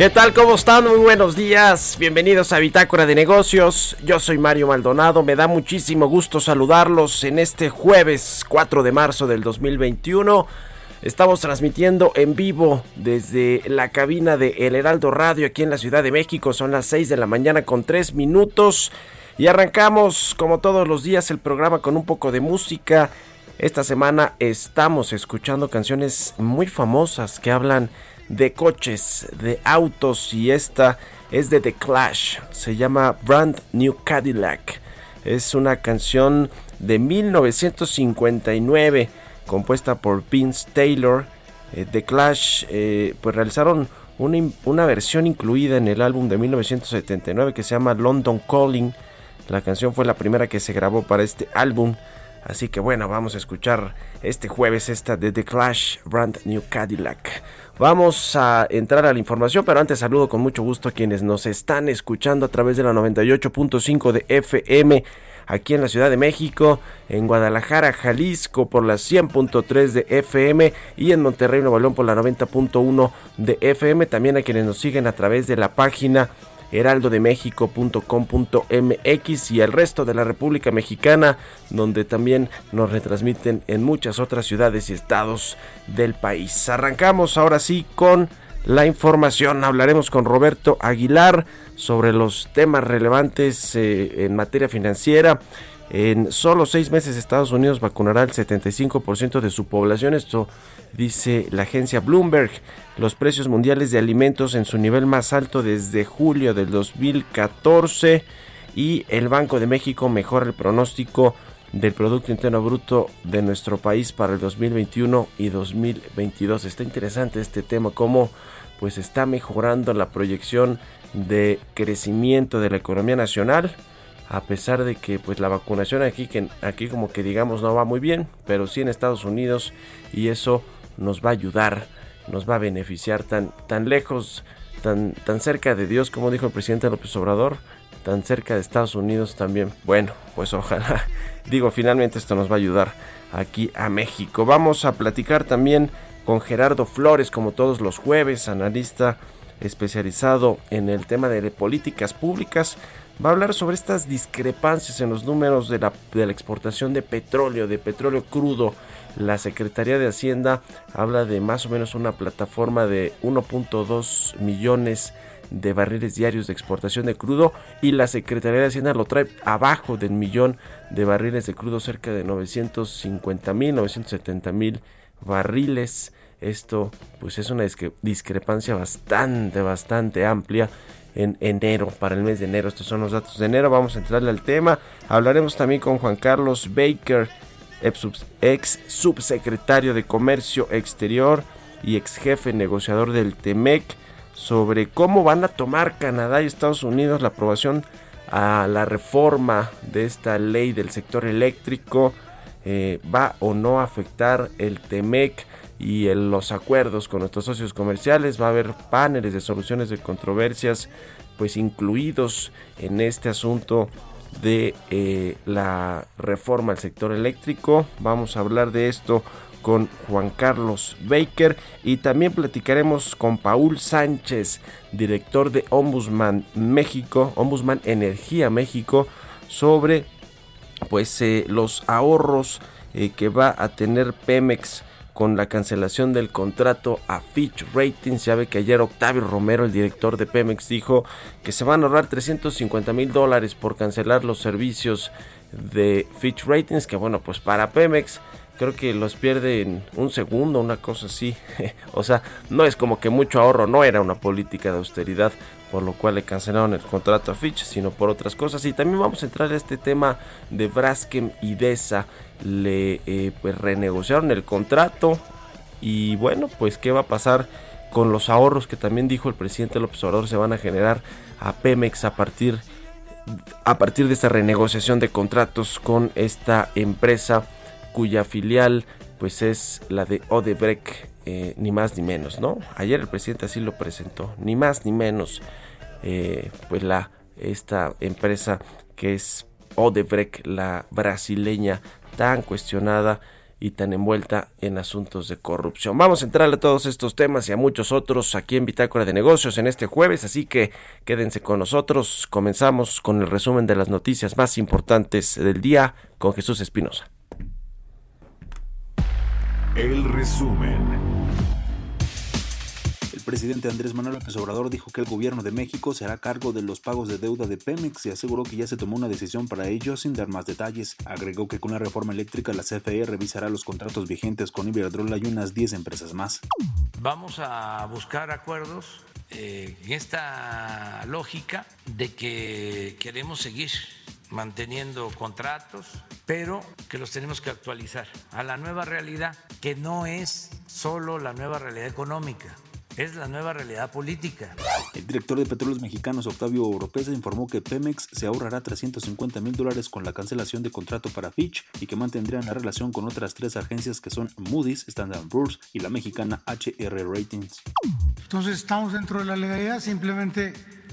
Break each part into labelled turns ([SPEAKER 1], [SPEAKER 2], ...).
[SPEAKER 1] ¿Qué tal? ¿Cómo están? Muy buenos días. Bienvenidos a Bitácora de Negocios. Yo soy Mario Maldonado. Me da muchísimo gusto saludarlos en este jueves 4 de marzo del 2021. Estamos transmitiendo en vivo desde la cabina de El Heraldo Radio aquí en la Ciudad de México. Son las 6 de la mañana con 3 minutos. Y arrancamos como todos los días el programa con un poco de música. Esta semana estamos escuchando canciones muy famosas que hablan de coches, de autos y esta es de The Clash, se llama Brand New Cadillac. Es una canción de 1959 compuesta por Vince Taylor. Eh, The Clash eh, pues realizaron una, una versión incluida en el álbum de 1979 que se llama London Calling. La canción fue la primera que se grabó para este álbum. Así que bueno, vamos a escuchar este jueves esta de The Clash Brand New Cadillac. Vamos a entrar a la información, pero antes saludo con mucho gusto a quienes nos están escuchando a través de la 98.5 de FM aquí en la Ciudad de México, en Guadalajara, Jalisco por la 100.3 de FM y en Monterrey, Nuevo León por la 90.1 de FM. También a quienes nos siguen a través de la página heraldodemexico.com.mx y el resto de la República Mexicana, donde también nos retransmiten en muchas otras ciudades y estados del país. Arrancamos ahora sí con la información. Hablaremos con Roberto Aguilar sobre los temas relevantes eh, en materia financiera. En solo seis meses Estados Unidos vacunará el 75% de su población. Esto dice la agencia Bloomberg. Los precios mundiales de alimentos en su nivel más alto desde julio del 2014 y el Banco de México mejora el pronóstico del Producto Interno Bruto de nuestro país para el 2021 y 2022. Está interesante este tema, cómo pues está mejorando la proyección de crecimiento de la economía nacional a pesar de que pues la vacunación aquí que aquí como que digamos no va muy bien, pero sí en Estados Unidos y eso nos va a ayudar, nos va a beneficiar tan tan lejos, tan tan cerca de Dios como dijo el presidente López Obrador, tan cerca de Estados Unidos también. Bueno, pues ojalá digo finalmente esto nos va a ayudar aquí a México. Vamos a platicar también con Gerardo Flores como todos los jueves, analista especializado en el tema de políticas públicas va a hablar sobre estas discrepancias en los números de la, de la, exportación de petróleo, de petróleo crudo. La Secretaría de Hacienda habla de más o menos una plataforma de 1.2 millones de barriles diarios de exportación de crudo y la Secretaría de Hacienda lo trae abajo del millón de barriles de crudo, cerca de 950 mil, 970 mil barriles. Esto pues es una discrepancia bastante, bastante amplia en enero, para el mes de enero. Estos son los datos de enero. Vamos a entrarle al tema. Hablaremos también con Juan Carlos Baker, ex subsecretario de Comercio Exterior y ex jefe negociador del TEMEC, sobre cómo van a tomar Canadá y Estados Unidos la aprobación a la reforma de esta ley del sector eléctrico. Eh, va o no a afectar el TEMEC y en los acuerdos con nuestros socios comerciales va a haber paneles de soluciones de controversias pues incluidos en este asunto de eh, la reforma al sector eléctrico. Vamos a hablar de esto con Juan Carlos Baker y también platicaremos con Paul Sánchez, director de Ombudsman México, Ombudsman Energía México, sobre pues eh, los ahorros eh, que va a tener Pemex con la cancelación del contrato a Fitch Ratings. Ya ve que ayer Octavio Romero, el director de Pemex, dijo que se van a ahorrar 350 mil dólares por cancelar los servicios de Fitch Ratings, que bueno, pues para Pemex creo que los pierde en un segundo, una cosa así. o sea, no es como que mucho ahorro, no era una política de austeridad, por lo cual le cancelaron el contrato a Fitch, sino por otras cosas. Y también vamos a entrar a este tema de Braskem y Desa. Le eh, pues renegociaron el contrato y bueno, pues qué va a pasar con los ahorros que también dijo el presidente López Obrador se van a generar a Pemex a partir a partir de esta renegociación de contratos con esta empresa cuya filial pues es la de Odebrecht, eh, ni más ni menos, ¿no? Ayer el presidente así lo presentó, ni más ni menos, eh, pues la esta empresa que es Odebrecht, la brasileña tan cuestionada y tan envuelta en asuntos de corrupción. Vamos a entrar a todos estos temas y a muchos otros aquí en Bitácora de Negocios en este jueves, así que quédense con nosotros. Comenzamos con el resumen de las noticias más importantes del día con Jesús Espinosa.
[SPEAKER 2] El resumen.
[SPEAKER 3] Presidente Andrés Manuel López Obrador dijo que el gobierno de México se hará cargo de los pagos de deuda de Pemex y aseguró que ya se tomó una decisión para ello sin dar más detalles. Agregó que con la reforma eléctrica la CFE revisará los contratos vigentes con Iberdrola y unas 10 empresas más.
[SPEAKER 4] Vamos a buscar acuerdos eh, en esta lógica de que queremos seguir manteniendo contratos, pero que los tenemos que actualizar a la nueva realidad, que no es solo la nueva realidad económica, es la nueva realidad política.
[SPEAKER 3] El director de Petróleos Mexicanos, Octavio Oropesa, informó que Pemex se ahorrará 350 mil dólares con la cancelación de contrato para Fitch y que mantendrían la relación con otras tres agencias que son Moody's, Standard Poor's y la mexicana HR Ratings.
[SPEAKER 5] Entonces estamos dentro de la legalidad, simplemente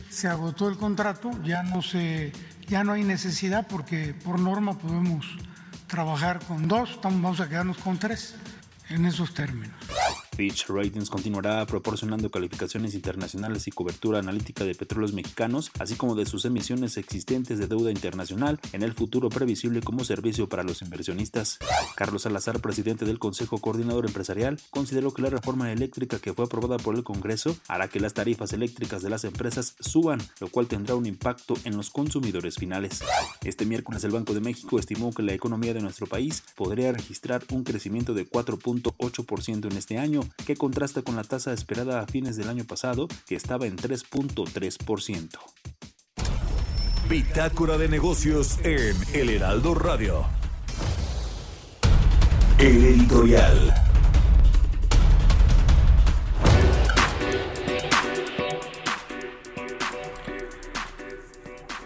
[SPEAKER 5] se agotó el contrato, ya no se ya no hay necesidad porque por norma podemos trabajar con dos, vamos a quedarnos con tres en esos términos.
[SPEAKER 3] Fitch Ratings continuará proporcionando calificaciones internacionales y cobertura analítica de petróleos mexicanos, así como de sus emisiones existentes de deuda internacional en el futuro previsible como servicio para los inversionistas. Carlos Salazar, presidente del Consejo Coordinador Empresarial, consideró que la reforma eléctrica que fue aprobada por el Congreso hará que las tarifas eléctricas de las empresas suban, lo cual tendrá un impacto en los consumidores finales. Este miércoles el Banco de México estimó que la economía de nuestro país podría registrar un crecimiento de 4.8% en este año, que contrasta con la tasa esperada a fines del año pasado, que estaba en 3.3%.
[SPEAKER 2] Bitácora de negocios en El Heraldo Radio. El editorial.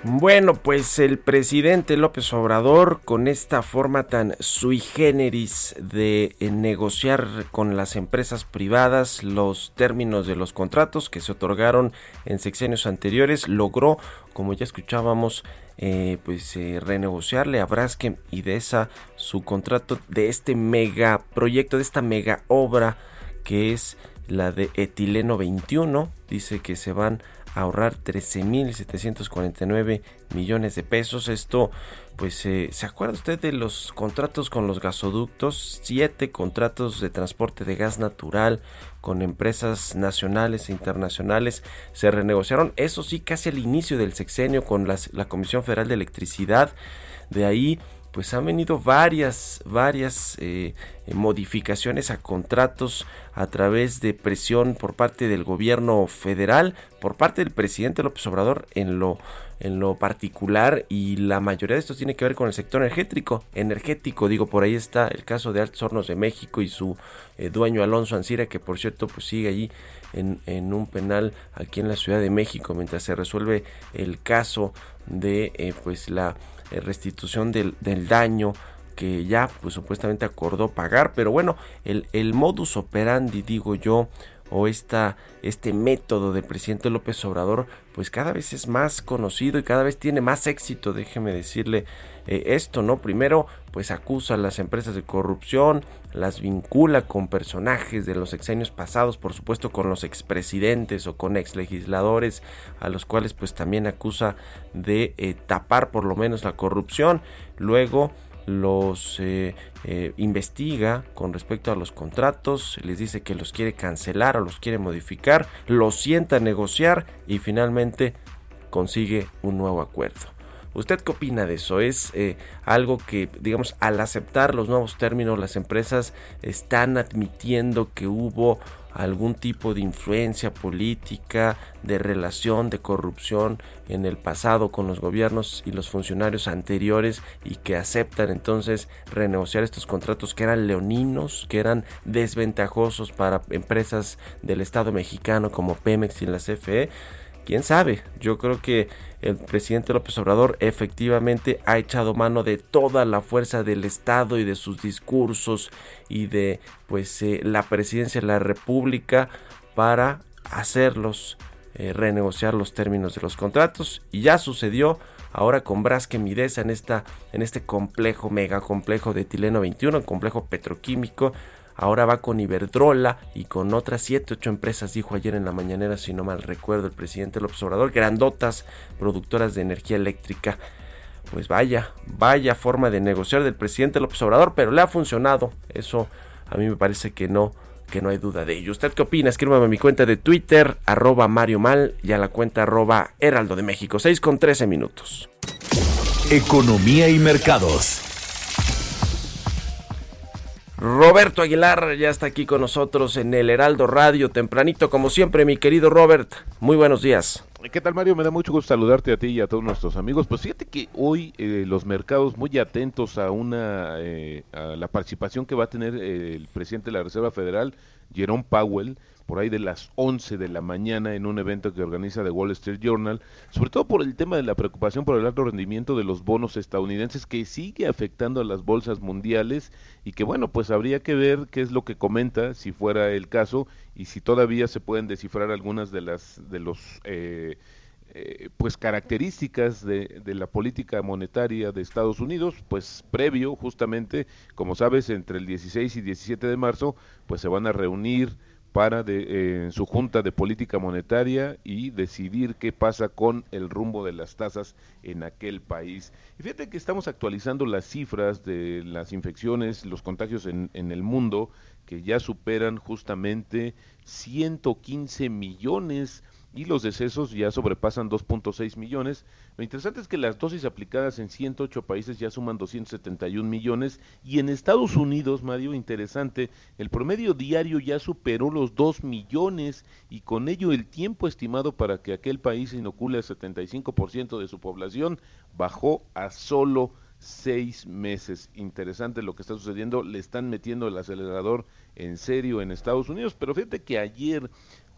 [SPEAKER 1] Bueno, pues el presidente López Obrador, con esta forma tan sui generis de eh, negociar con las empresas privadas los términos de los contratos que se otorgaron en sexenios anteriores, logró, como ya escuchábamos, eh, pues eh, renegociarle a Braskem y de esa su contrato de este mega proyecto, de esta mega obra que es la de etileno 21. Dice que se van ahorrar 13.749 millones de pesos. Esto, pues, eh, ¿se acuerda usted de los contratos con los gasoductos? Siete contratos de transporte de gas natural con empresas nacionales e internacionales se renegociaron. Eso sí, casi al inicio del sexenio con la Comisión Federal de Electricidad. De ahí pues han venido varias, varias eh, modificaciones a contratos a través de presión por parte del gobierno federal, por parte del presidente López Obrador en lo, en lo particular y la mayoría de esto tiene que ver con el sector energético, energético, digo, por ahí está el caso de Altos Hornos de México y su eh, dueño Alonso Ancira, que por cierto pues sigue allí en, en, un penal aquí en la Ciudad de México mientras se resuelve el caso de eh, pues la eh, restitución del, daño que ya pues supuestamente acordó pagar, pero bueno, el, el modus operandi, digo yo, o esta, este método del presidente López Obrador, pues cada vez es más conocido y cada vez tiene más éxito, déjeme decirle eh, esto, ¿no? Primero, pues acusa a las empresas de corrupción, las vincula con personajes de los exenios pasados, por supuesto con los expresidentes o con exlegisladores, a los cuales pues también acusa de eh, tapar por lo menos la corrupción. Luego, los eh, eh, investiga con respecto a los contratos, les dice que los quiere cancelar o los quiere modificar, los sienta a negociar y finalmente consigue un nuevo acuerdo. ¿Usted qué opina de eso? ¿Es eh, algo que, digamos, al aceptar los nuevos términos, las empresas están admitiendo que hubo algún tipo de influencia política, de relación, de corrupción en el pasado con los gobiernos y los funcionarios anteriores y que aceptan entonces renegociar estos contratos que eran leoninos, que eran desventajosos para empresas del Estado mexicano como Pemex y la CFE. ¿Quién sabe? Yo creo que el presidente López Obrador efectivamente ha echado mano de toda la fuerza del Estado y de sus discursos y de pues eh, la presidencia de la República para hacerlos eh, renegociar los términos de los contratos y ya sucedió ahora con Brasque Midesa en esta en este complejo mega complejo de Tileno 21 complejo petroquímico Ahora va con Iberdrola y con otras 7, 8 empresas, dijo ayer en la mañanera, si no mal recuerdo, el presidente López Obrador, grandotas productoras de energía eléctrica. Pues vaya, vaya forma de negociar del presidente López Obrador, pero le ha funcionado. Eso a mí me parece que no, que no hay duda de ello. ¿Usted qué opina? Escríbame a mi cuenta de Twitter, arroba Mario Mal, y a la cuenta arroba Heraldo de México, 6 con 13 minutos.
[SPEAKER 2] Economía y mercados.
[SPEAKER 1] Roberto Aguilar ya está aquí con nosotros en el Heraldo Radio, tempranito como siempre, mi querido Robert. Muy buenos días.
[SPEAKER 6] ¿Qué tal Mario? Me da mucho gusto saludarte a ti y a todos nuestros amigos. Pues fíjate que hoy eh, los mercados muy atentos a una eh, a la participación que va a tener eh, el presidente de la Reserva Federal, Jerome Powell, por ahí de las 11 de la mañana en un evento que organiza The Wall Street Journal, sobre todo por el tema de la preocupación por el alto rendimiento de los bonos estadounidenses que sigue afectando a las bolsas mundiales y que bueno, pues habría que ver qué es lo que comenta si fuera el caso y si todavía se pueden descifrar algunas de las de los eh, eh, pues características de, de, la política monetaria de Estados Unidos, pues previo justamente, como sabes, entre el 16 y 17 de marzo, pues se van a reunir para de, eh, su junta de política monetaria y decidir qué pasa con el rumbo de las tasas en aquel país. Y fíjate que estamos actualizando las cifras de las infecciones, los contagios en, en el mundo, que ya superan justamente 115 millones y los decesos ya sobrepasan 2.6 millones. Lo interesante es que las dosis aplicadas en 108 países ya suman 271 millones y en Estados Unidos, Mario, interesante, el promedio diario ya superó los 2 millones y con ello el tiempo estimado para que aquel país inocule al 75% de su población bajó a solo seis meses. Interesante lo que está sucediendo. Le están metiendo el acelerador en serio en Estados Unidos. Pero fíjate que ayer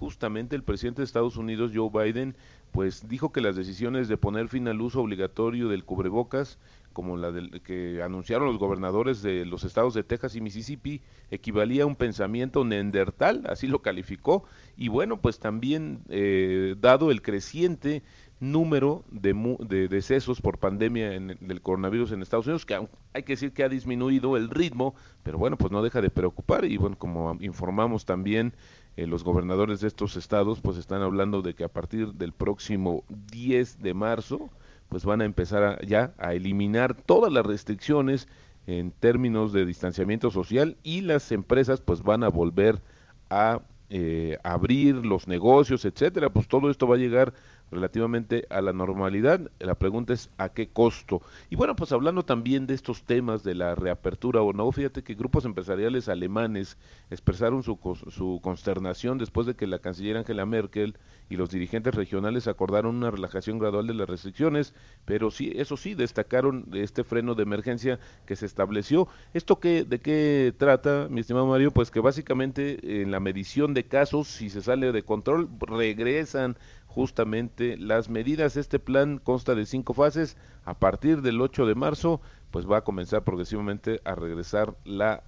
[SPEAKER 6] justamente el presidente de Estados Unidos, Joe Biden, pues dijo que las decisiones de poner fin al uso obligatorio del cubrebocas, como la del, que anunciaron los gobernadores de los estados de Texas y Mississippi, equivalía a un pensamiento neandertal, así lo calificó, y bueno, pues también eh, dado el creciente número de, de decesos por pandemia en, del coronavirus en Estados Unidos, que hay que decir que ha disminuido el ritmo, pero bueno, pues no deja de preocupar. Y bueno, como informamos también, eh, los gobernadores de estos estados pues están hablando de que a partir del próximo 10 de marzo pues van a empezar ya a eliminar todas las restricciones en términos de distanciamiento social y las empresas pues van a volver a eh, abrir los negocios, etcétera, pues todo esto va a llegar relativamente a la normalidad. La pregunta es a qué costo. Y bueno, pues hablando también de estos temas de la reapertura o no, fíjate que grupos empresariales alemanes expresaron su, su consternación después de que la canciller Angela Merkel y los dirigentes regionales acordaron una relajación gradual de las restricciones, pero sí, eso sí, destacaron este freno de emergencia que se estableció. ¿Esto qué, de qué trata, mi estimado Mario? Pues que básicamente en la medición de casos, si se sale de control, regresan justamente las medidas. Este plan consta de cinco fases. A partir del 8 de marzo, pues va a comenzar progresivamente a regresar la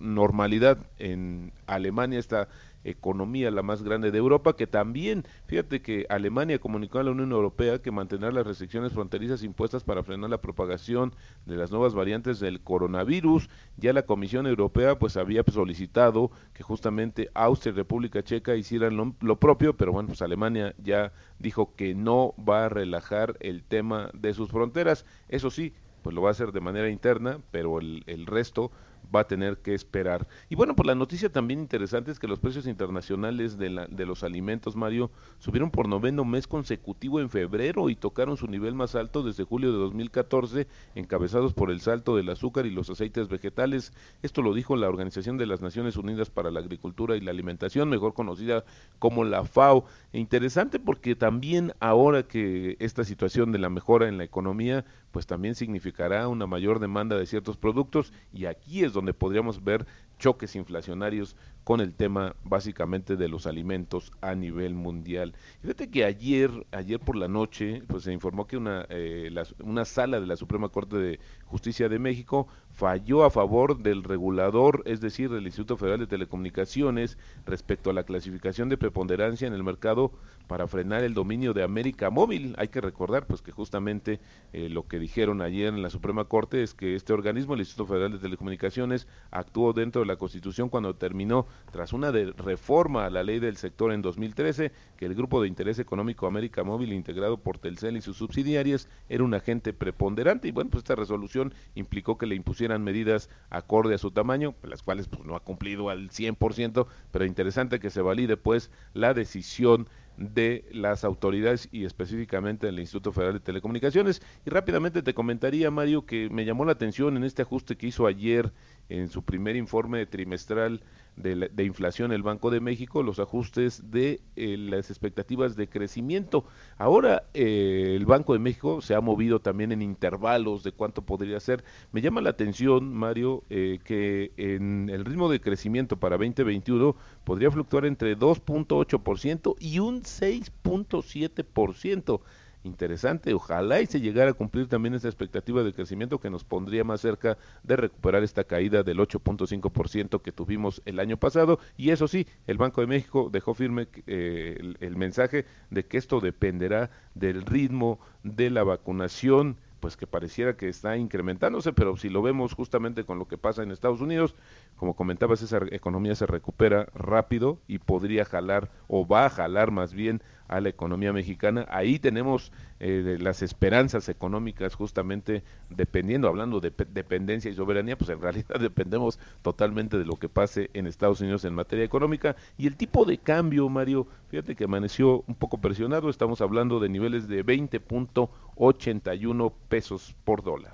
[SPEAKER 6] normalidad en Alemania. Esta economía la más grande de Europa, que también, fíjate que Alemania comunicó a la Unión Europea que mantendrá las restricciones fronterizas impuestas para frenar la propagación de las nuevas variantes del coronavirus. Ya la Comisión Europea pues había solicitado que justamente Austria y República Checa hicieran lo, lo propio, pero bueno, pues Alemania ya dijo que no va a relajar el tema de sus fronteras. Eso sí, pues lo va a hacer de manera interna, pero el, el resto va a tener que esperar. Y bueno, pues la noticia también interesante es que los precios internacionales de, los alimentos, Mario, subieron por noveno mes consecutivo en febrero y tocaron su nivel más alto desde julio de 2014, encabezados por el salto del azúcar y los aceites vegetales. Esto lo dijo la Organización de las Naciones Unidas para la Agricultura y la Alimentación, mejor conocida como la FAO. E interesante porque también ahora que esta situación de la mejora en la economía, pues también significará una mayor demanda de ciertos productos y aquí es donde podríamos ver choques inflacionarios con el tema básicamente de los alimentos a nivel mundial. Fíjate que ayer, ayer por la noche, pues se informó que una, eh, una sala de la Suprema Corte de Justicia de México falló a favor del regulador, es decir, del Instituto Federal de Telecomunicaciones, respecto a la clasificación de preponderancia en el mercado para frenar el dominio de América Móvil. Hay que recordar, pues, que justamente eh, lo que dijeron ayer en la Suprema Corte es que este organismo, el Instituto Federal de Telecomunicaciones, actuó dentro de la Constitución cuando terminó tras una reforma a la ley del sector en 2013 que el grupo de interés económico América Móvil integrado por Telcel y sus subsidiarias era un agente preponderante y bueno pues esta resolución implicó que le impusieran medidas acorde a su tamaño las cuales pues no ha cumplido al 100% pero interesante que se valide pues la decisión de las autoridades y específicamente del Instituto Federal de Telecomunicaciones. Y rápidamente te comentaría, Mario, que me llamó la atención en este ajuste que hizo ayer en su primer informe trimestral de, inflación el Banco de México, los ajustes de eh, las expectativas de crecimiento. Ahora eh, el Banco de México se ha movido también en intervalos de cuánto podría ser. Me llama la atención, Mario, eh, que en el ritmo de crecimiento para 2021 podría fluctuar entre 2.8% y un 6.7% interesante. Ojalá y se llegara a cumplir también esa expectativa de crecimiento que nos pondría más cerca de recuperar esta caída del 8.5% que tuvimos el año pasado. Y eso sí, el Banco de México dejó firme eh, el, el mensaje de que esto dependerá del ritmo de la vacunación pues que pareciera que está incrementándose, pero si lo vemos justamente con lo que pasa en Estados Unidos, como comentabas, esa economía se recupera rápido y podría jalar o va a jalar más bien a la economía mexicana. Ahí tenemos eh, las esperanzas económicas justamente dependiendo, hablando de dependencia y soberanía, pues en realidad dependemos totalmente de lo que pase en Estados Unidos en materia económica. Y el tipo de cambio, Mario, fíjate que amaneció un poco presionado, estamos hablando de niveles de 20.81 pesos por dólar.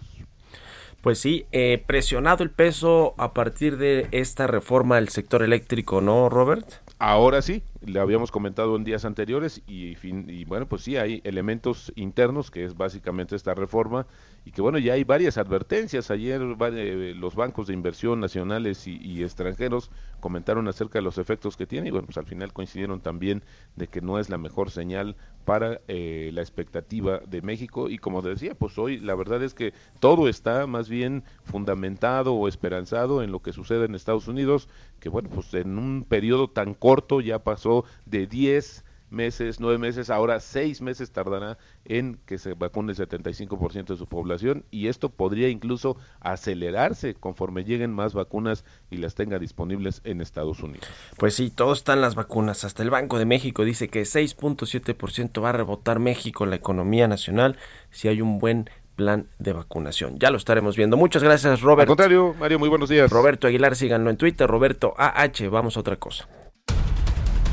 [SPEAKER 1] Pues sí, eh, presionado el peso a partir de esta reforma del sector eléctrico, ¿no, Robert?
[SPEAKER 6] Ahora sí, le habíamos comentado en días anteriores y, y, bueno, pues sí, hay elementos internos, que es básicamente esta reforma, y que bueno, ya hay varias advertencias. Ayer eh, los bancos de inversión nacionales y, extranjeros comentaron acerca de los efectos que tiene y bueno, pues al final coincidieron también de que no es la mejor señal para eh, la expectativa de México y como decía, pues hoy la verdad es que todo está más bien fundamentado o esperanzado en lo que sucede en Estados Unidos, que bueno, pues en un periodo tan corto ya pasó de 10 meses, nueve meses, ahora seis meses tardará en que se vacune el 75% de su población y esto podría incluso acelerarse conforme lleguen más vacunas y las tenga disponibles en Estados Unidos.
[SPEAKER 1] Pues sí, todos están las vacunas. Hasta el Banco de México dice que 6.7% va a rebotar México en la economía nacional si hay un buen plan de vacunación. Ya lo estaremos viendo. Muchas gracias, Robert. Al
[SPEAKER 6] contrario, Mario, muy buenos días.
[SPEAKER 1] Roberto Aguilar, síganlo en Twitter, Roberto AH. Vamos a otra cosa.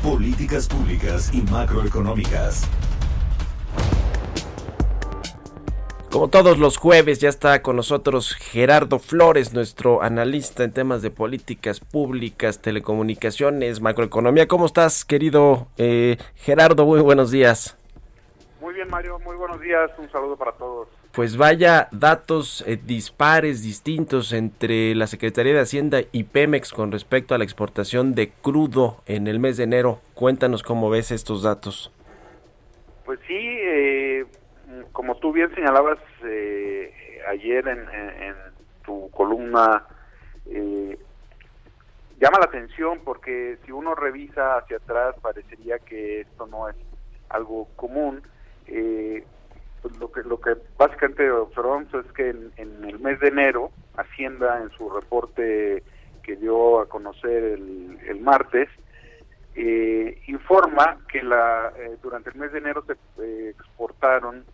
[SPEAKER 2] Políticas públicas y macroeconómicas.
[SPEAKER 1] Como todos los jueves ya está con nosotros Gerardo Flores, nuestro analista en temas de políticas públicas, telecomunicaciones, macroeconomía. ¿Cómo estás, querido eh, Gerardo? Muy buenos días.
[SPEAKER 7] Muy bien, Mario. Muy buenos días. Un saludo para todos
[SPEAKER 1] pues vaya datos eh, dispares, distintos entre la Secretaría de Hacienda y Pemex con respecto a la exportación de crudo en el mes de enero. Cuéntanos cómo ves estos datos.
[SPEAKER 7] Pues sí, eh, como tú bien señalabas eh, ayer en, tu columna, eh, llama la atención porque si uno revisa hacia atrás parecería que esto no es algo común. Eh, pues lo que lo que básicamente observamos es que en, el mes de enero Hacienda en su reporte que dio a conocer el, el martes eh, informa que la eh, durante el mes de enero se eh, exportaron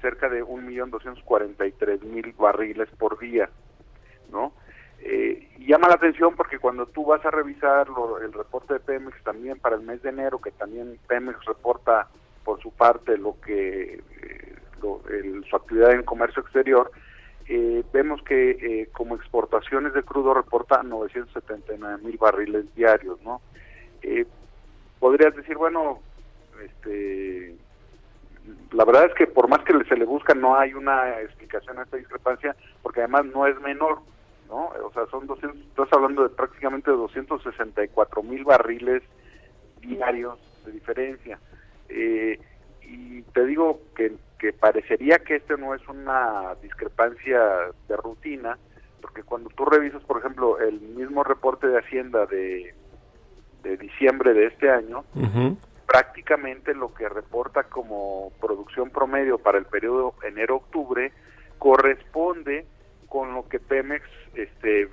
[SPEAKER 7] cerca de 1.243.000 barriles por día, ¿no? Eh, llama la atención porque cuando tú vas a revisar el reporte de Pemex también para el mes de enero, que también Pemex reporta por su parte lo que su actividad en comercio exterior, vemos que como exportaciones de crudo reporta 979 mil barriles diarios, ¿no? Eh, podrías decir, bueno, este, la verdad es que por más que se le busca no hay una explicación a esta discrepancia, porque además no es menor, ¿no? O sea, son 200, estás hablando de prácticamente 264 mil barriles diarios de diferencia. Eh, y te digo que, que parecería que este no es una discrepancia de rutina, porque cuando tú revisas, por ejemplo, el mismo reporte de Hacienda de de diciembre de este año, prácticamente lo que reporta como producción promedio para el periodo enero-octubre corresponde con lo que Pemex este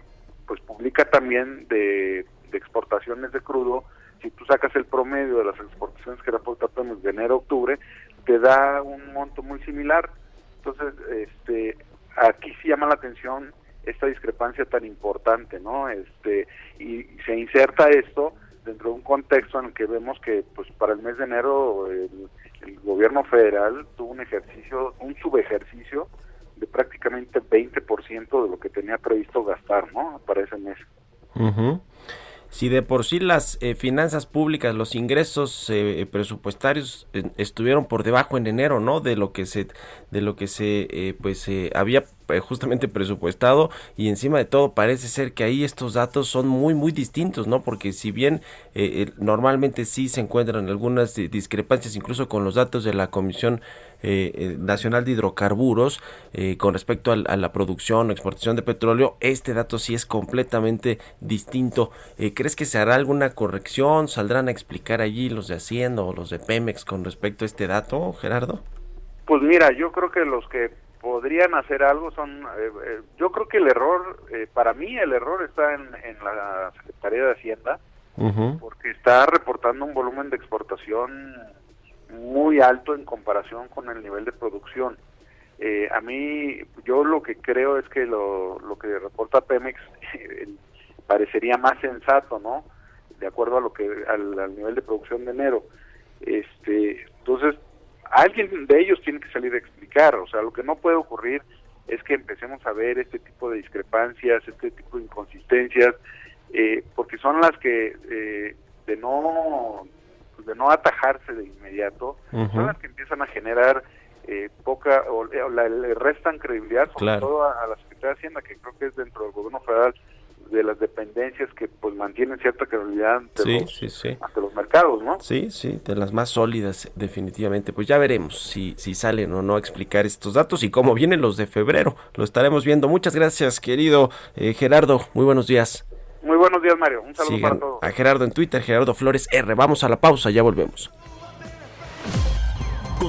[SPEAKER 7] pues publica también de, exportaciones de crudo. Si tú sacas el promedio de las exportaciones que reporta Pemex de enero-octubre, te da un monto muy similar. Entonces, este aquí sí llama la atención esta discrepancia tan importante, ¿no? Este y se inserta esto dentro de un contexto en el que vemos que pues para el mes de enero el, gobierno federal tuvo un ejercicio, un subejercicio de prácticamente 20% de lo que tenía previsto gastar, ¿no? Para ese mes.
[SPEAKER 1] Si de por sí las eh, finanzas públicas, los ingresos eh, presupuestarios eh, estuvieron por debajo en enero, ¿no? De lo que se, de lo que se, pues, había justamente presupuestado y encima de todo parece ser que ahí estos datos son muy muy distintos no porque si bien normalmente sí se encuentran algunas discrepancias incluso con los datos de la comisión eh, eh, nacional de Hidrocarburos eh, con respecto a, la producción o exportación de petróleo, este dato sí es completamente distinto. ¿Crees que se hará alguna corrección? ¿Saldrán a explicar allí los de Hacienda o los de Pemex con respecto a este dato, Gerardo?
[SPEAKER 7] Pues mira, yo creo que los que podrían hacer algo son, yo creo que el error, para mí el error está en, la Secretaría de Hacienda, porque está reportando un volumen de exportación muy alto en comparación con el nivel de producción. Eh, a mí, yo lo que creo es que lo, lo que reporta Pemex eh, parecería más sensato, ¿no? De acuerdo a lo que al, nivel de producción de enero. Este, entonces, alguien de ellos tiene que salir a explicar, o sea, lo que no puede ocurrir es que empecemos a ver este tipo de discrepancias, este tipo de inconsistencias, eh, porque son las que de no de no atajarse de inmediato, son las que empiezan a generar eh, poca, o, le restan credibilidad, sobre todo a, la Secretaría de Hacienda, que creo que es dentro del gobierno federal de las dependencias que pues mantienen cierta credibilidad ante, los, los mercados, ¿no?
[SPEAKER 1] Sí, sí, de las más sólidas definitivamente. Pues ya veremos si, si salen o no a explicar estos datos y cómo vienen los de febrero. Lo estaremos viendo. Muchas gracias, querido eh, Gerardo. Muy buenos días.
[SPEAKER 7] Muy buenos días, Mario. Un saludo para todos.
[SPEAKER 1] A Gerardo en Twitter, Gerardo Flores R. Vamos a la pausa, ya volvemos.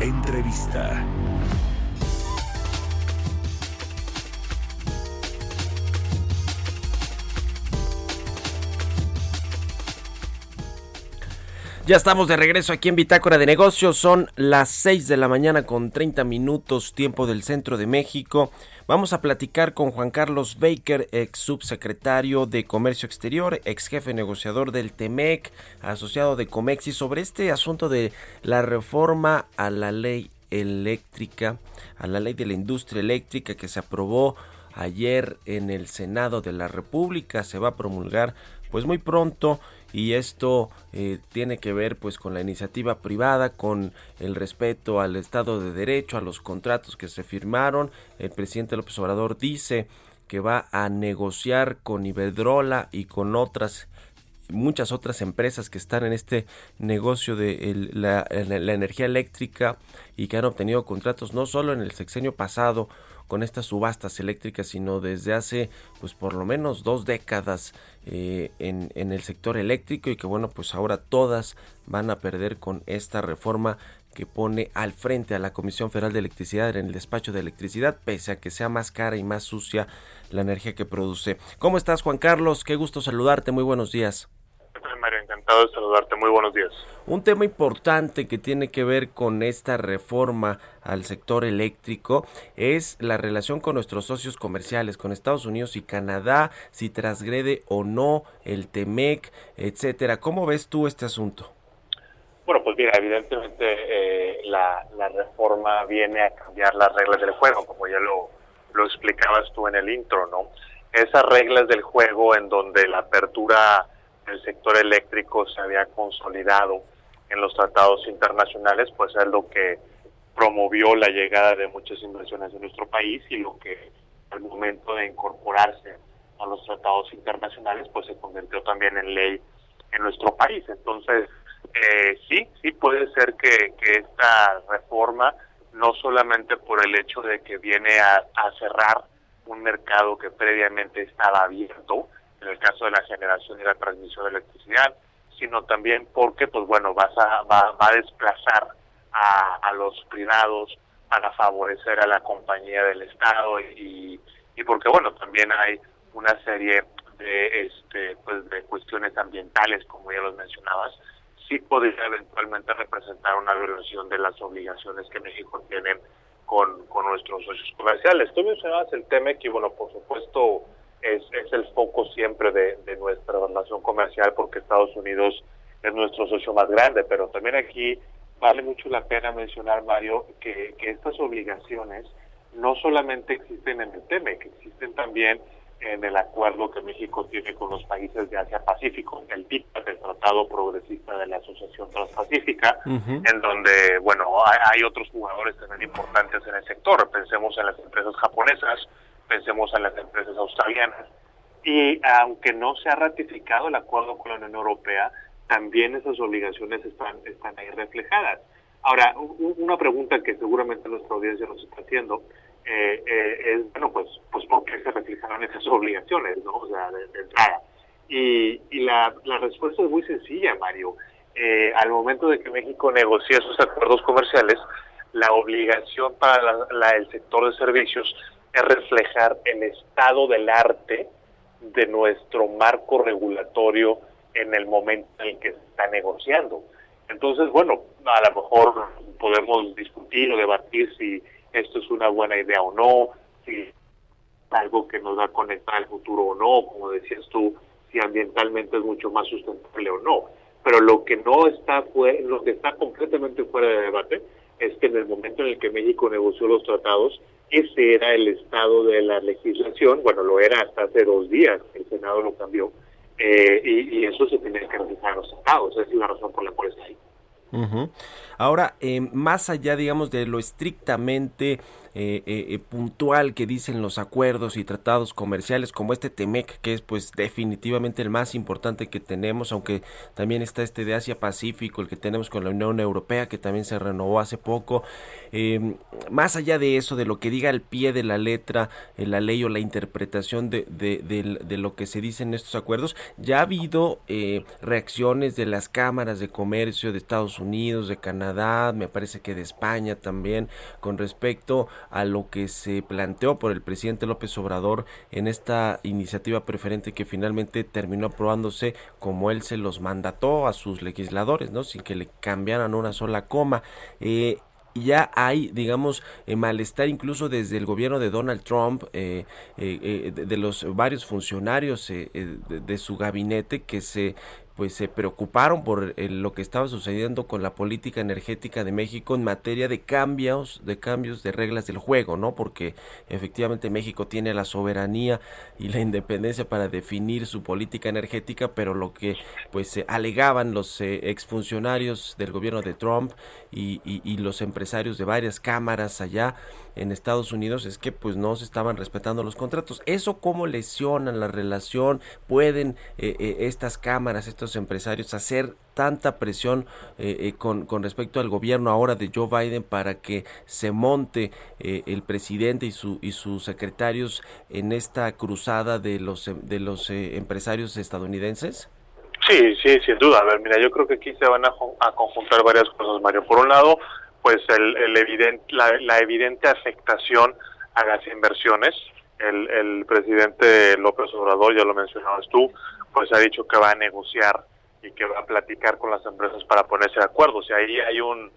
[SPEAKER 2] Entrevista.
[SPEAKER 1] Ya estamos de regreso aquí en Bitácora de Negocios. Son las 6 de la mañana con 30 minutos tiempo del centro de México. Vamos a platicar con Juan Carlos Baker, ex subsecretario de Comercio Exterior, ex jefe negociador del TEMEC, asociado de Comexi, sobre este asunto de la reforma a la ley eléctrica, a la ley de la industria eléctrica que se aprobó ayer en el Senado de la República. Se va a promulgar pues muy pronto y esto eh, tiene que ver pues con la iniciativa privada, con el respeto al Estado de Derecho, a los contratos que se firmaron. El presidente López Obrador dice que va a negociar con Iberdrola y con otras muchas otras empresas que están en este negocio de la, la energía eléctrica y que han obtenido contratos no solo en el sexenio pasado con estas subastas eléctricas, sino desde hace pues por lo menos dos décadas eh, en, en el sector eléctrico y que bueno pues ahora todas van a perder con esta reforma que pone al frente a la Comisión Federal de Electricidad en el despacho de electricidad, pese a que sea más cara y más sucia la energía que produce. ¿Cómo estás, Juan Carlos? Qué gusto saludarte. Muy buenos días.
[SPEAKER 8] Mario, encantado de saludarte. Muy buenos días.
[SPEAKER 1] Un tema importante que tiene que ver con esta reforma al sector eléctrico es la relación con nuestros socios comerciales, con Estados Unidos y Canadá, si transgrede o no el TEMEC, etcétera. ¿Cómo ves tú este asunto?
[SPEAKER 8] Bueno, pues mira, evidentemente eh, la, la, reforma viene a cambiar las reglas del juego, como ya lo, lo explicabas tú en el intro, ¿no? Esas reglas del juego en donde la apertura el sector eléctrico se había consolidado en los tratados internacionales, pues es lo que promovió la llegada de muchas inversiones en nuestro país y lo que al momento de incorporarse a los tratados internacionales, pues se convirtió también en ley en nuestro país. Entonces, eh, sí, sí puede ser que, esta reforma, no solamente por el hecho de que viene a cerrar un mercado que previamente estaba abierto, en el caso de la generación y la transmisión de electricidad, sino también porque, pues bueno, vas a, va, a desplazar a, los privados para favorecer a la compañía del Estado y, y porque, bueno, también hay una serie de, este, pues, de cuestiones ambientales, como ya los mencionabas, sí podría eventualmente representar una violación de las obligaciones que México tiene con, con nuestros socios comerciales. Tú mencionabas el tema que, bueno, por supuesto, es, es el foco siempre de, de, nuestra relación comercial porque Estados Unidos es nuestro socio más grande, pero también aquí vale mucho la pena mencionar, Mario, que, que estas obligaciones no solamente existen en el TEME, que existen también en el acuerdo que México tiene con los países de Asia-Pacífico, el TIPAC, el Tratado Progresista de la Asociación Transpacífica, uh -huh. en donde, bueno, hay, hay, otros jugadores también importantes en el sector. Pensemos en las empresas japonesas, pensemos en las empresas australianas. Y aunque no se ha ratificado el acuerdo con la Unión Europea, también esas obligaciones están, están ahí reflejadas. Ahora, una pregunta que seguramente nuestra audiencia nos está haciendo eh, eh, es, bueno, pues, pues ¿por qué se reflejaron esas obligaciones, no? O sea, de, entrada. Y, y la, la, respuesta es muy sencilla, Mario. Eh, al momento de que México negocia esos acuerdos comerciales, la obligación para la, el sector de servicios es reflejar el estado del arte de nuestro marco regulatorio en el momento en el que se está negociando. Entonces, bueno, a lo mejor podemos discutir o debatir si esto es una buena idea o no, si es algo que nos va a conectar al futuro o no, como decías tú, si ambientalmente es mucho más sustentable o no. Pero lo que no está lo que está completamente fuera de debate es que en el momento en el que México negoció los tratados, ese era el estado de la legislación, bueno, lo era hasta hace dos días, el Senado lo cambió, eh, y, eso se tiene que reflejar en los tratados, esa es la razón por la cual está ahí.
[SPEAKER 1] Ahora, eh, más allá, digamos, de lo estrictamente eh, eh, puntual que dicen los acuerdos y tratados comerciales, como este TEMEC, que es pues definitivamente el más importante que tenemos, aunque también está este de Asia Pacífico, el que tenemos con la Unión Europea, que también se renovó hace poco. más allá de eso, de lo que diga al pie de la letra, la ley o la interpretación de, de, de, de, lo que se dice en estos acuerdos, ya ha habido reacciones de las cámaras de comercio de Estados Unidos, de Canadá, me parece que de España también, con respecto a lo que se planteó por el presidente López Obrador en esta iniciativa preferente que finalmente terminó aprobándose como él se los mandató a sus legisladores, ¿no? Sin que le cambiaran una sola coma. Eh, ya hay, digamos, eh, malestar incluso desde el gobierno de Donald Trump, eh, eh, de, los varios funcionarios de, su gabinete que se pues se preocuparon por lo que estaba sucediendo con la política energética de México en materia de cambios, de cambios de reglas del juego, ¿no? Porque efectivamente México tiene la soberanía y la independencia para definir su política energética, pero lo que pues se alegaban los eh, exfuncionarios del gobierno de Trump y los empresarios de varias cámaras allá en Estados Unidos es que pues no se estaban respetando los contratos. ¿Eso cómo lesiona la relación? ¿Pueden eh, eh, estas cámaras, estos empresarios hacer tanta presión eh, con, con, respecto al gobierno ahora de Joe Biden para que se monte el presidente y, su, y sus secretarios en esta cruzada de los, de los empresarios estadounidenses?
[SPEAKER 8] Sí, sí, sin duda. A ver, mira, yo creo que aquí se van a conjuntar varias cosas, Mario. Por un lado, pues el, el la, evidente afectación a las inversiones. El, el presidente López Obrador, ya lo mencionabas tú, pues ha dicho que va a negociar y que va a platicar con las empresas para ponerse de acuerdo. O sea, ahí hay un,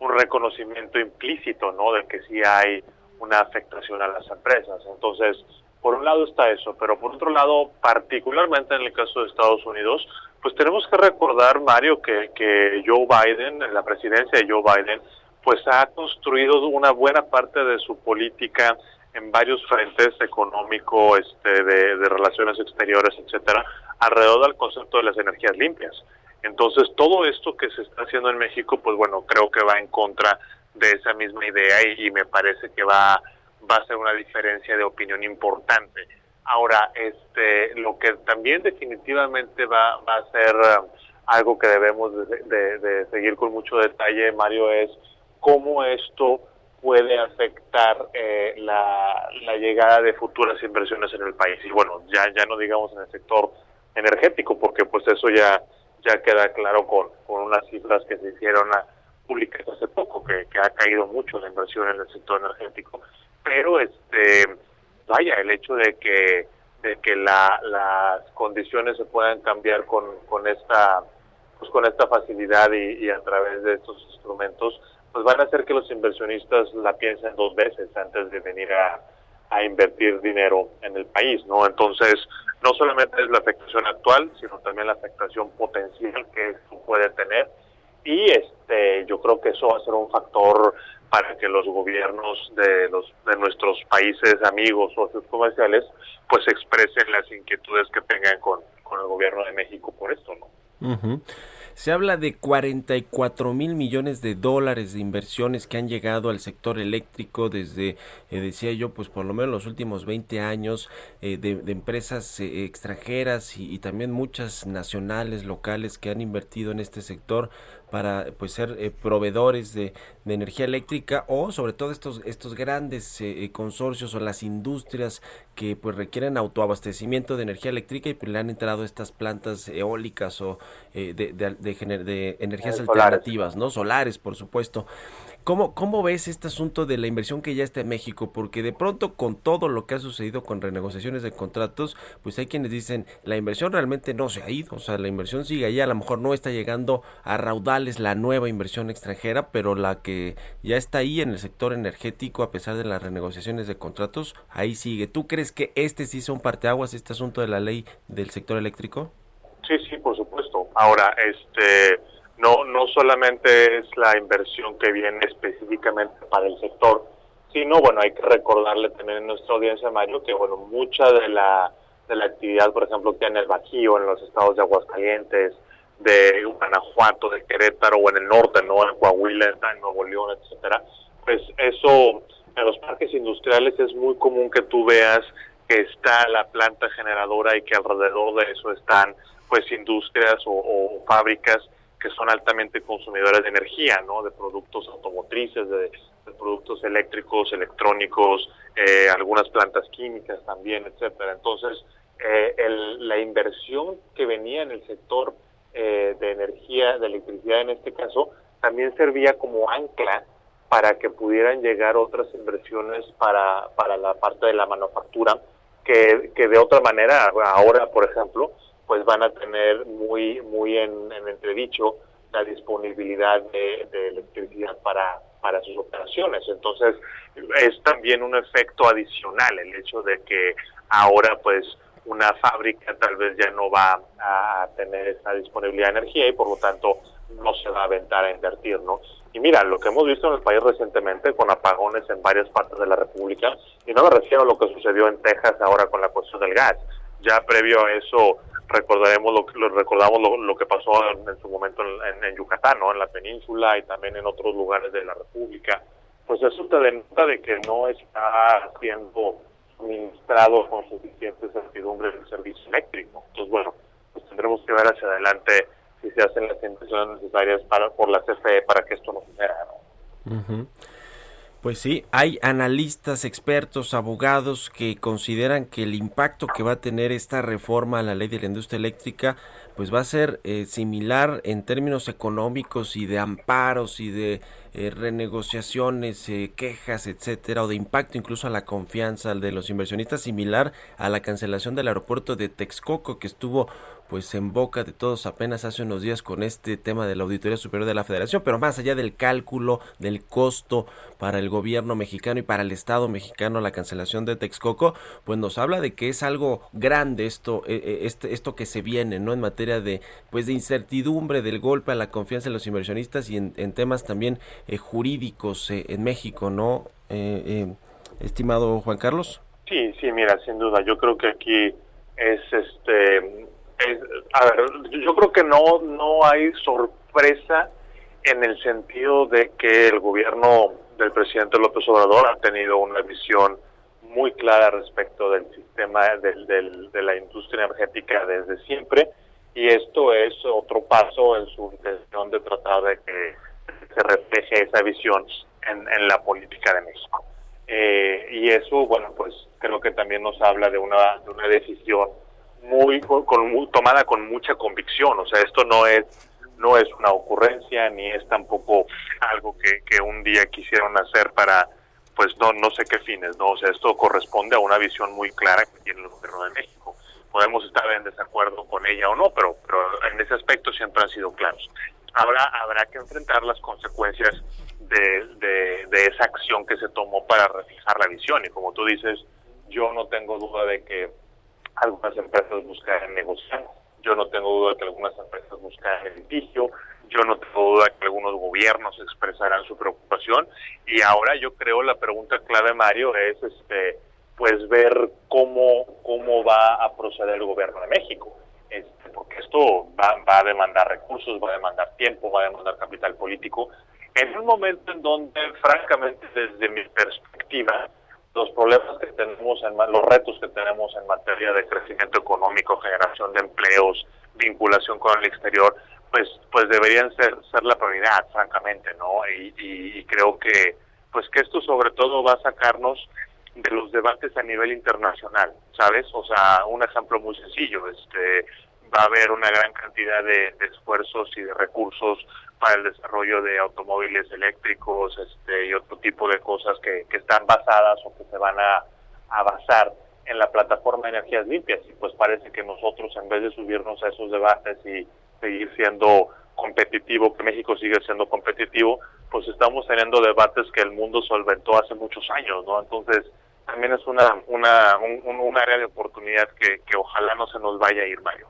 [SPEAKER 8] un reconocimiento implícito, ¿no? De que sí hay una afectación a las empresas. Entonces, por un lado está eso, pero por otro lado, particularmente en el caso de Estados Unidos, pues tenemos que recordar, Mario, que, que Joe Biden, la presidencia de Joe Biden, pues ha construido una buena parte de su política en varios frentes económico, este, de, relaciones exteriores, etcétera, alrededor del concepto de las energías limpias. Entonces, todo esto que se está haciendo en México, pues bueno, creo que va en contra de esa misma idea y, me parece que va, va a ser una diferencia de opinión importante. Ahora, este, lo que también definitivamente va, va a ser um, algo que debemos de seguir con mucho detalle, Mario, es cómo esto puede afectar eh, la, llegada de futuras inversiones en el país. Y bueno, ya, ya no digamos en el sector energético, porque pues eso ya, ya queda claro con, con unas cifras que se hicieron públicas hace poco, que, ha caído mucho la inversión en el sector energético. Pero este vaya, el hecho de que de que la, las condiciones se puedan cambiar con, con esta pues con esta facilidad y, y a través de estos instrumentos pues van a hacer que los inversionistas la piensen dos veces antes de venir a, invertir dinero en el país, ¿no? Entonces, no solamente es la afectación actual, sino también la afectación potencial que esto puede tener. Y este yo creo que eso va a ser un factor para que los gobiernos de los de nuestros países amigos socios comerciales pues expresen las inquietudes que tengan con, con el gobierno de México por esto no
[SPEAKER 1] se habla de 44 mil millones de dólares de inversiones que han llegado al sector eléctrico desde, eh, decía yo, pues por lo menos los últimos 20 años eh, de, empresas eh, extranjeras y, también muchas nacionales, locales que han invertido en este sector para pues ser proveedores de, energía eléctrica o sobre todo estos estos grandes consorcios o las industrias que pues requieren autoabastecimiento de energía eléctrica y pues le han entrado estas plantas eólicas o de, de, de, energías alternativas, ¿no? Solares, por supuesto. ¿Cómo, ¿Cómo ves este asunto de la inversión que ya está en México? Porque de pronto con todo lo que ha sucedido con renegociaciones de contratos, pues hay quienes dicen la inversión realmente no se ha ido, o sea, la inversión sigue ahí, a lo mejor no está llegando a raudales la nueva inversión extranjera, pero la que ya está ahí en el sector energético a pesar de las renegociaciones de contratos, ahí sigue. ¿Tú crees que este sí son parteaguas, este asunto de la ley del sector eléctrico?
[SPEAKER 8] Sí, sí, por. Ahora, este no, no solamente es la inversión que viene específicamente para el sector, sino, bueno, hay que recordarle también en nuestra audiencia, Mario, que, bueno, mucha de la, de la actividad, por ejemplo, que en el Bajío, en los estados de Aguascalientes, de Guanajuato, de Querétaro o en el norte, ¿no? En Coahuila, en Nuevo León, etcétera, pues eso en los parques industriales es muy común que tú veas que está la planta generadora y que alrededor de eso están pues industrias o fábricas que son altamente consumidores de energía, ¿no? De productos automotrices, de, productos eléctricos, electrónicos, eh, algunas plantas químicas también, etcétera. Entonces, eh, la inversión que venía en el sector eh, de energía, de electricidad en este caso, también servía como ancla para que pudieran llegar otras inversiones para, para la parte de la manufactura, que, que de otra manera, ahora, por ejemplo, pues van a tener muy muy en, entredicho la disponibilidad de, electricidad para, para sus operaciones. Entonces, es también un efecto adicional el hecho de que ahora, pues, una fábrica tal vez ya no va a tener esa disponibilidad de energía y por lo tanto no se va a aventar a invertir, ¿no? Y mira, lo que hemos visto en el país recientemente con apagones en varias partes de la República, y no me refiero a lo que sucedió en Texas ahora con la cuestión del gas, ya previo a eso recordaremos lo, lo recordamos lo, que pasó en, su momento en, en, Yucatán, ¿no? En la península y también en otros lugares de la República. Pues eso te denota de que no está siendo administrado con suficiente certidumbre el servicio eléctrico. Entonces, bueno, pues tendremos que ver hacia adelante si se hacen las inversiones necesarias para por la CFE para que esto no suceda. ¿no?
[SPEAKER 1] Pues sí, hay analistas, expertos, abogados que consideran que el impacto que va a tener esta reforma a la ley de la industria eléctrica pues va a ser eh, similar en términos económicos y de amparos y de eh, renegociaciones, eh, quejas, etcétera, o de impacto incluso a la confianza de los inversionistas, similar a la cancelación del aeropuerto de Texcoco que estuvo pues en boca de todos apenas hace unos días con este tema de la Auditoría Superior de la Federación, pero más allá del cálculo del costo para el gobierno mexicano y para el Estado mexicano la cancelación de Texcoco, pues nos habla de que es algo grande esto este, esto que se viene, ¿no? En materia de pues de incertidumbre del golpe a la confianza de los inversionistas y en, temas también eh, jurídicos eh, en México, ¿no? Eh, estimado Juan Carlos.
[SPEAKER 8] Sí, sí, mira, sin duda, yo creo que aquí es este a ver, yo creo que no no hay sorpresa en el sentido de que el gobierno del presidente López Obrador ha tenido una visión muy clara respecto del sistema del, del, de la industria energética desde siempre y esto es otro paso en su intención de tratar de que se refleje esa visión en, en la política de México. Eh, y eso, bueno, pues creo que también nos habla de una, de una decisión muy, con, tomada con mucha convicción. O sea, esto no es no es una ocurrencia ni es tampoco algo que, que un día quisieron hacer para pues no no sé qué fines, no, o sea, esto corresponde a una visión muy clara que tiene el gobierno de México. Podemos estar en desacuerdo con ella o no, pero pero en ese aspecto siempre han sido claros. Habrá habrá que enfrentar las consecuencias de, de, de esa acción que se tomó para refijar la visión y como tú dices, yo no tengo duda de que algunas empresas buscarán negociar, yo no tengo duda que algunas empresas buscarán el litigio, yo no tengo duda que algunos gobiernos expresarán su preocupación. Y ahora yo creo la pregunta clave Mario es este pues ver cómo cómo va a proceder el gobierno de México. Este, porque esto va, va a demandar recursos va a demandar tiempo va a demandar capital político. En un momento en donde francamente desde mi perspectiva los problemas que tenemos, en, los retos que tenemos en materia de crecimiento económico, generación de empleos, vinculación con el exterior, pues pues deberían ser ser la prioridad, francamente, ¿no? Y, y, creo que pues que esto sobre todo va a sacarnos de los debates a nivel internacional, ¿sabes? O sea, un ejemplo muy sencillo, este va a haber una gran cantidad de, de esfuerzos y de recursos para el desarrollo de automóviles eléctricos este, y otro tipo de cosas que, que están basadas o que se van a, basar en la plataforma de energías limpias y pues parece que nosotros en vez de subirnos a esos debates y seguir siendo competitivo, que México sigue siendo competitivo, pues estamos teniendo debates que el mundo solventó hace muchos años, ¿no? Entonces también es una, una un, un área de oportunidad que, que ojalá no se nos vaya a ir, Mario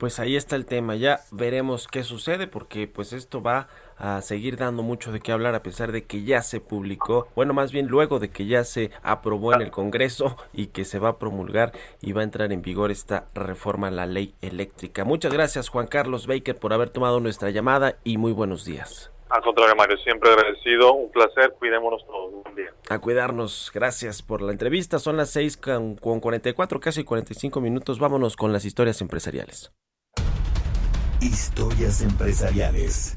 [SPEAKER 1] pues ahí está el tema. Ya veremos qué sucede porque pues esto va a seguir dando mucho de qué hablar a pesar de que ya se publicó, bueno, más bien luego de que ya se aprobó en el Congreso y que se va a promulgar y va a entrar en vigor esta reforma a la ley eléctrica. Muchas gracias Juan Carlos Baker por haber tomado nuestra llamada y muy buenos días.
[SPEAKER 8] Al contrario, Mario, siempre agradecido, un placer, cuidémonos todos, buen día.
[SPEAKER 1] A cuidarnos, gracias por la entrevista, son las 6 con, con 44, casi 45 minutos, vámonos con las historias empresariales.
[SPEAKER 2] Historias empresariales.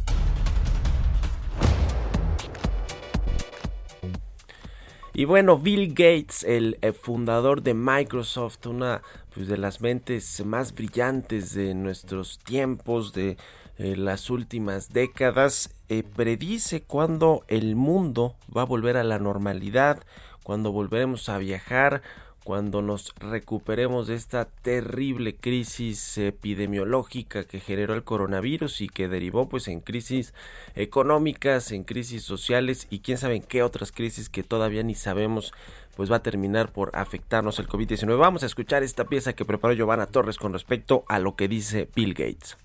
[SPEAKER 1] Y bueno, Bill Gates, el, fundador de Microsoft, una pues, de las mentes más brillantes de nuestros tiempos, de eh, las últimas décadas, eh, predice cuándo el mundo va a volver a la normalidad, cuando volveremos a viajar, cuando nos recuperemos de esta terrible crisis epidemiológica que generó el coronavirus y que derivó pues en crisis económicas, en crisis sociales y quién sabe en qué otras crisis que todavía ni sabemos pues va a terminar por afectarnos el COVID-19. Vamos a escuchar esta pieza que preparó Giovanna Torres con respecto a lo que dice Bill Gates.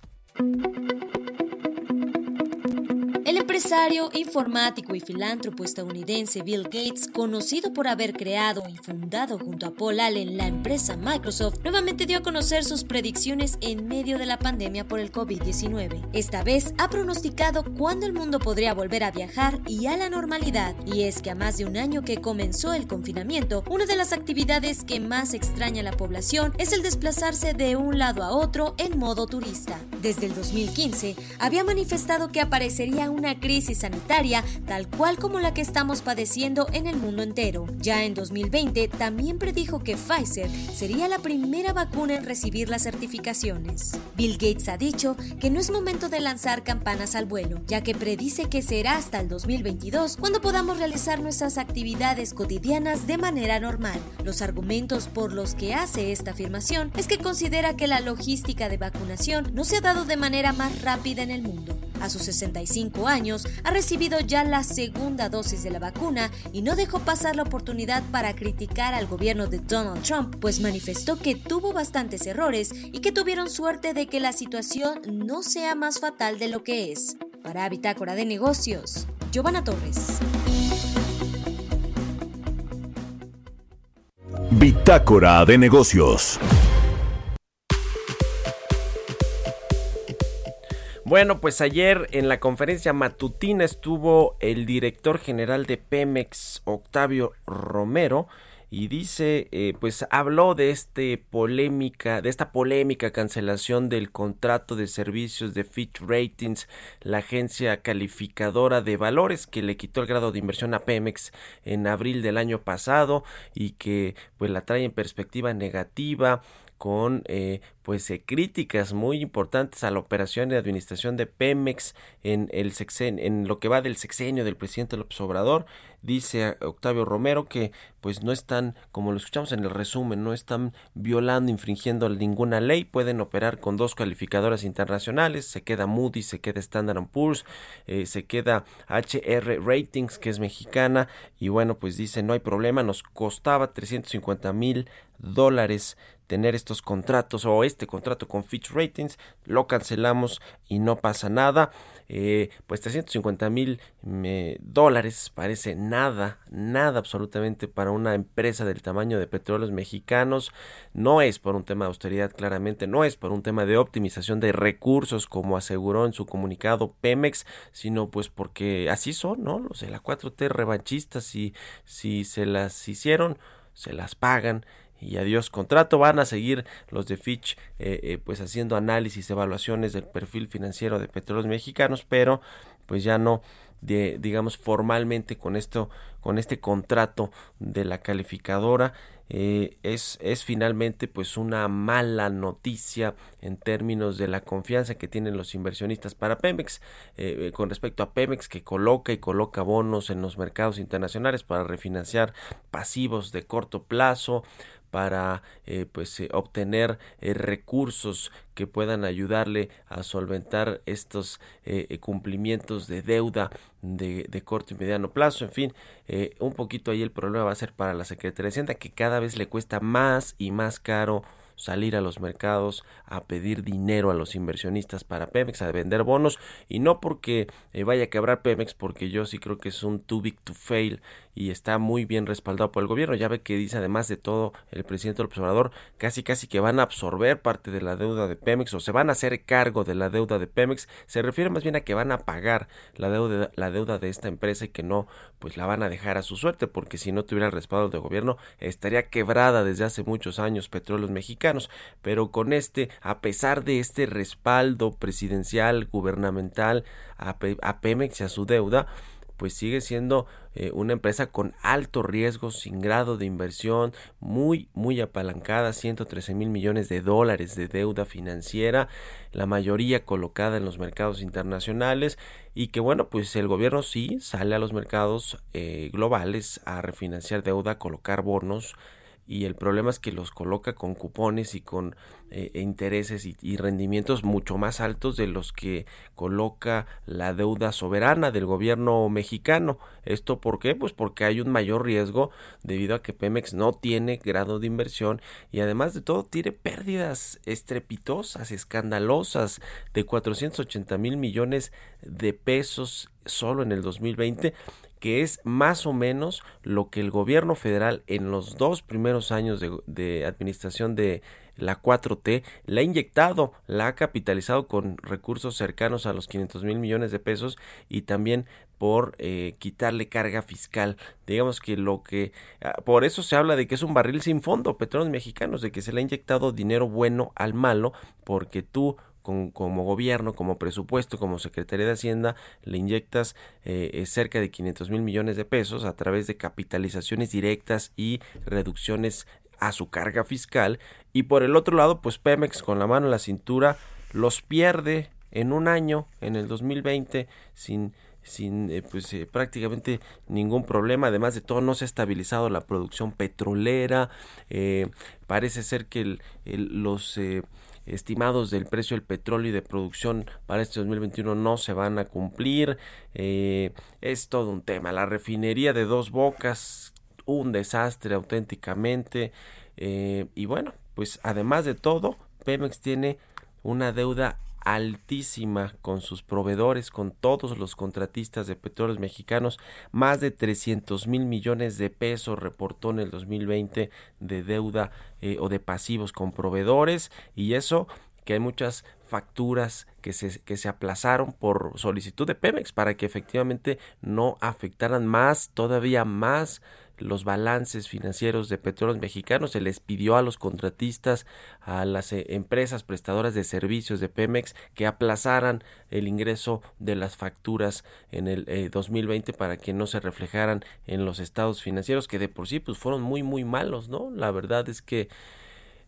[SPEAKER 9] Empresario, informático y filántropo estadounidense Bill Gates, conocido por haber creado y fundado junto a Paul Allen la empresa Microsoft, nuevamente dio a conocer sus predicciones en medio de la pandemia por el COVID-19. Esta vez ha pronosticado cuándo el mundo podría volver a viajar y a la normalidad, y es que a más de un año que comenzó el confinamiento, una de las actividades que más extraña a la población es el desplazarse de un lado a otro en modo turista. Desde el 2015 había manifestado que aparecería una crisis crisis sanitaria tal cual como la que estamos padeciendo en el mundo entero. Ya en 2020 también predijo que Pfizer sería la primera vacuna en recibir las certificaciones. Bill Gates ha dicho que no es momento de lanzar campanas al vuelo, ya que predice que será hasta el 2022 cuando podamos realizar nuestras actividades cotidianas de manera normal. Los argumentos por los que hace esta afirmación es que considera que la logística de vacunación no se ha dado de manera más rápida en el mundo. A sus 65 años ha recibido ya la segunda dosis de la vacuna y no dejó pasar la oportunidad para criticar al gobierno de Donald Trump, pues manifestó que tuvo bastantes errores y que tuvieron suerte de que la situación no sea más fatal de lo que es. Para Bitácora de Negocios, Giovanna Torres.
[SPEAKER 2] Bitácora de Negocios.
[SPEAKER 1] Bueno, pues ayer en la conferencia matutina estuvo el director general de Pemex, Octavio Romero, y dice, eh, pues habló de este polémica, de esta polémica cancelación del contrato de servicios de Fitch Ratings, la agencia calificadora de valores que le quitó el grado de inversión a Pemex en abril del año pasado y que pues la trae en perspectiva negativa con eh, pues eh, críticas muy importantes a la operación de administración de Pemex en el sexen en lo que va del sexenio del presidente López Obrador dice Octavio Romero que pues no están como lo escuchamos en el resumen no están violando infringiendo ninguna ley pueden operar con dos calificadoras internacionales se queda Moody se queda Standard Poor's eh, se queda HR Ratings que es mexicana y bueno pues dice no hay problema nos costaba 350 mil dólares tener estos contratos o este contrato con Fitch Ratings, lo cancelamos y no pasa nada. Eh, pues 350 mil dólares parece nada, nada absolutamente para una empresa del tamaño de petróleos mexicanos. No es por un tema de austeridad, claramente, no es por un tema de optimización de recursos, como aseguró en su comunicado Pemex, sino pues porque así son, ¿no? Los de la 4T revanchistas, y si se las hicieron, se las pagan y adiós contrato. Van a seguir los de Fitch eh, eh, pues haciendo análisis, evaluaciones del perfil financiero de petróleos mexicanos, pero pues ya no de, digamos formalmente con esto con este contrato de la calificadora eh, es, es finalmente pues una mala noticia en términos de la confianza que tienen los inversionistas para Pemex con respecto a Pemex que coloca y coloca bonos en los mercados internacionales para refinanciar pasivos de corto plazo para eh, pues eh, obtener eh, recursos que puedan ayudarle a solventar estos cumplimientos de deuda de, de, corto y mediano plazo. En fin un poquito ahí el problema va a ser para la Secretaría de Hacienda que cada vez le cuesta más y más caro salir a los mercados a pedir dinero a los inversionistas para Pemex, a vender bonos, y no porque eh, vaya a quebrar Pemex, porque yo sí creo que es un too big to fail y está muy bien respaldado por el gobierno. Ya ve que dice además de todo el presidente del observador casi casi que van a absorber parte de la deuda de Pemex o se van a hacer cargo de la deuda de Pemex. Se refiere más bien a que van a pagar la deuda, la deuda de esta empresa y que no pues la van a dejar a su suerte porque si no tuviera el respaldo del gobierno estaría quebrada desde hace muchos años Petróleos Mexicanos pero con este, a pesar de este respaldo presidencial, gubernamental a, Pemex y a su deuda, pues sigue siendo eh, una empresa con alto riesgo, sin grado de inversión, muy, muy apalancada, 113 mil millones de dólares de deuda financiera, la mayoría colocada en los mercados internacionales y que bueno, pues el gobierno sí sale a los mercados eh, globales a refinanciar deuda, a colocar bonos y el problema es que los coloca con cupones y con eh, intereses y, rendimientos mucho más altos de los que coloca la deuda soberana del gobierno mexicano. ¿Esto por qué? Pues porque hay un mayor riesgo debido a que Pemex no tiene grado de inversión y además de todo tiene pérdidas estrepitosas, escandalosas de 480 mil millones de pesos solo en el 2020 que es más o menos lo que el gobierno federal en los dos primeros años de, administración de la 4T la ha inyectado, la ha capitalizado con recursos cercanos a los 500 mil millones de pesos y también por eh, quitarle carga fiscal. Digamos que lo que... Ah, por eso se habla de que es un barril sin fondo, petróleos mexicanos, de que se le ha inyectado dinero bueno al malo, porque tú como gobierno, como presupuesto, como Secretaría de Hacienda, le inyectas eh, eh, cerca de 500 mil millones de pesos a través de capitalizaciones directas y reducciones a su carga fiscal. Y por el otro lado, pues Pemex con la mano en la cintura los pierde en un año, en el 2020, sin sin eh, pues prácticamente ningún problema además de todo no se ha estabilizado la producción petrolera parece ser que los estimados del precio del petróleo y de producción para este 2021 no se van a cumplir. Eh, es todo un tema. La refinería de dos bocas, un desastre auténticamente. Eh, y bueno, pues además de todo, Pemex tiene una deuda altísima con sus proveedores, con todos los contratistas de petróleos mexicanos, más de 300 mil millones de pesos reportó en el 2020 de deuda eh, o de pasivos con proveedores. Y eso que hay muchas facturas que se, que se aplazaron por solicitud de Pemex para que efectivamente no afectaran más, todavía más los balances financieros de petróleos mexicanos, se les pidió a los contratistas, a las eh, empresas prestadoras de servicios de Pemex que aplazaran el ingreso de las facturas en el 2020 eh, para que no se reflejaran en los estados financieros que de por sí pues fueron muy muy malos, ¿no? La verdad es que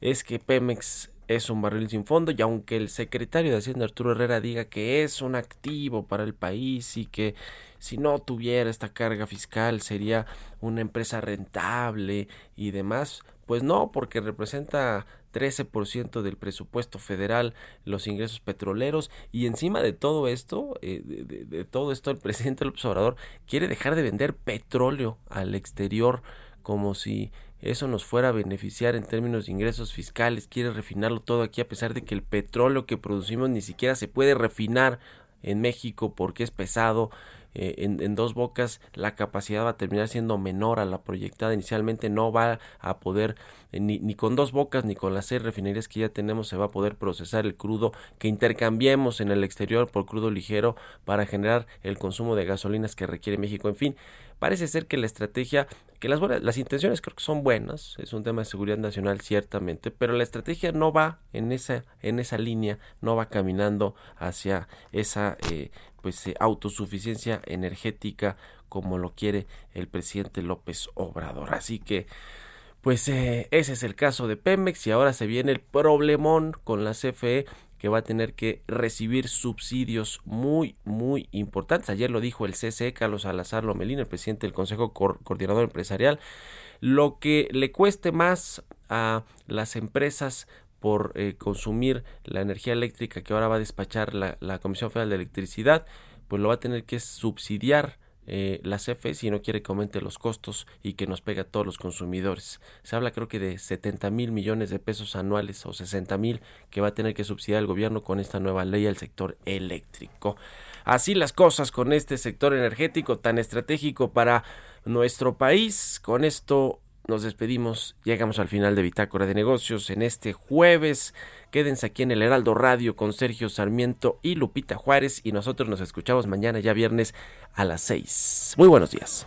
[SPEAKER 1] es que Pemex es un barril sin fondo y aunque el secretario de Hacienda Arturo Herrera diga que es un activo para el país y que si no tuviera esta carga fiscal sería una empresa rentable y demás, pues no, porque representa 13% del presupuesto federal los ingresos petroleros y encima de todo esto, eh, de, de, todo esto el presidente López Obrador quiere dejar de vender petróleo al exterior como si eso nos fuera a beneficiar en términos de ingresos fiscales, quiere refinarlo todo aquí a pesar de que el petróleo que producimos ni siquiera se puede refinar en México porque es pesado. Eh, en, dos bocas la capacidad va a terminar siendo menor a la proyectada. Inicialmente no va a poder eh, ni, ni, con dos bocas ni con las seis refinerías que ya tenemos se va a poder procesar el crudo que intercambiemos en el exterior por crudo ligero para generar el consumo de gasolinas que requiere México. En fin parece ser que la estrategia, que las buenas, las intenciones creo que son buenas, es un tema de seguridad nacional ciertamente, pero la estrategia no va en esa, en esa línea, no va caminando hacia esa eh, pues eh, autosuficiencia energética como lo quiere el presidente López Obrador. Así que pues eh, ese es el caso de Pemex y ahora se viene el problemón con la CFE que va a tener que recibir subsidios muy, muy importantes. Ayer lo dijo el CCE, Carlos Salazar Lomelín, el presidente del Consejo Coordinador Empresarial. Lo que le cueste más a las empresas por eh, consumir la energía eléctrica que ahora va a despachar la, la Comisión Federal de Electricidad, pues lo va a tener que subsidiar eh, la CFE si no quiere que aumente los costos y que nos pegue a todos los consumidores. Se habla creo que de 70 mil millones de pesos anuales o 60 mil que va a tener que subsidiar el gobierno con esta nueva ley al sector eléctrico. Así las cosas con este sector energético tan estratégico para nuestro país. Con esto nos despedimos, llegamos al final de Bitácora de Negocios en este jueves. Quédense aquí en el Heraldo Radio con Sergio Sarmiento y Lupita Juárez y nosotros nos escuchamos mañana ya viernes a las 6. Muy buenos días.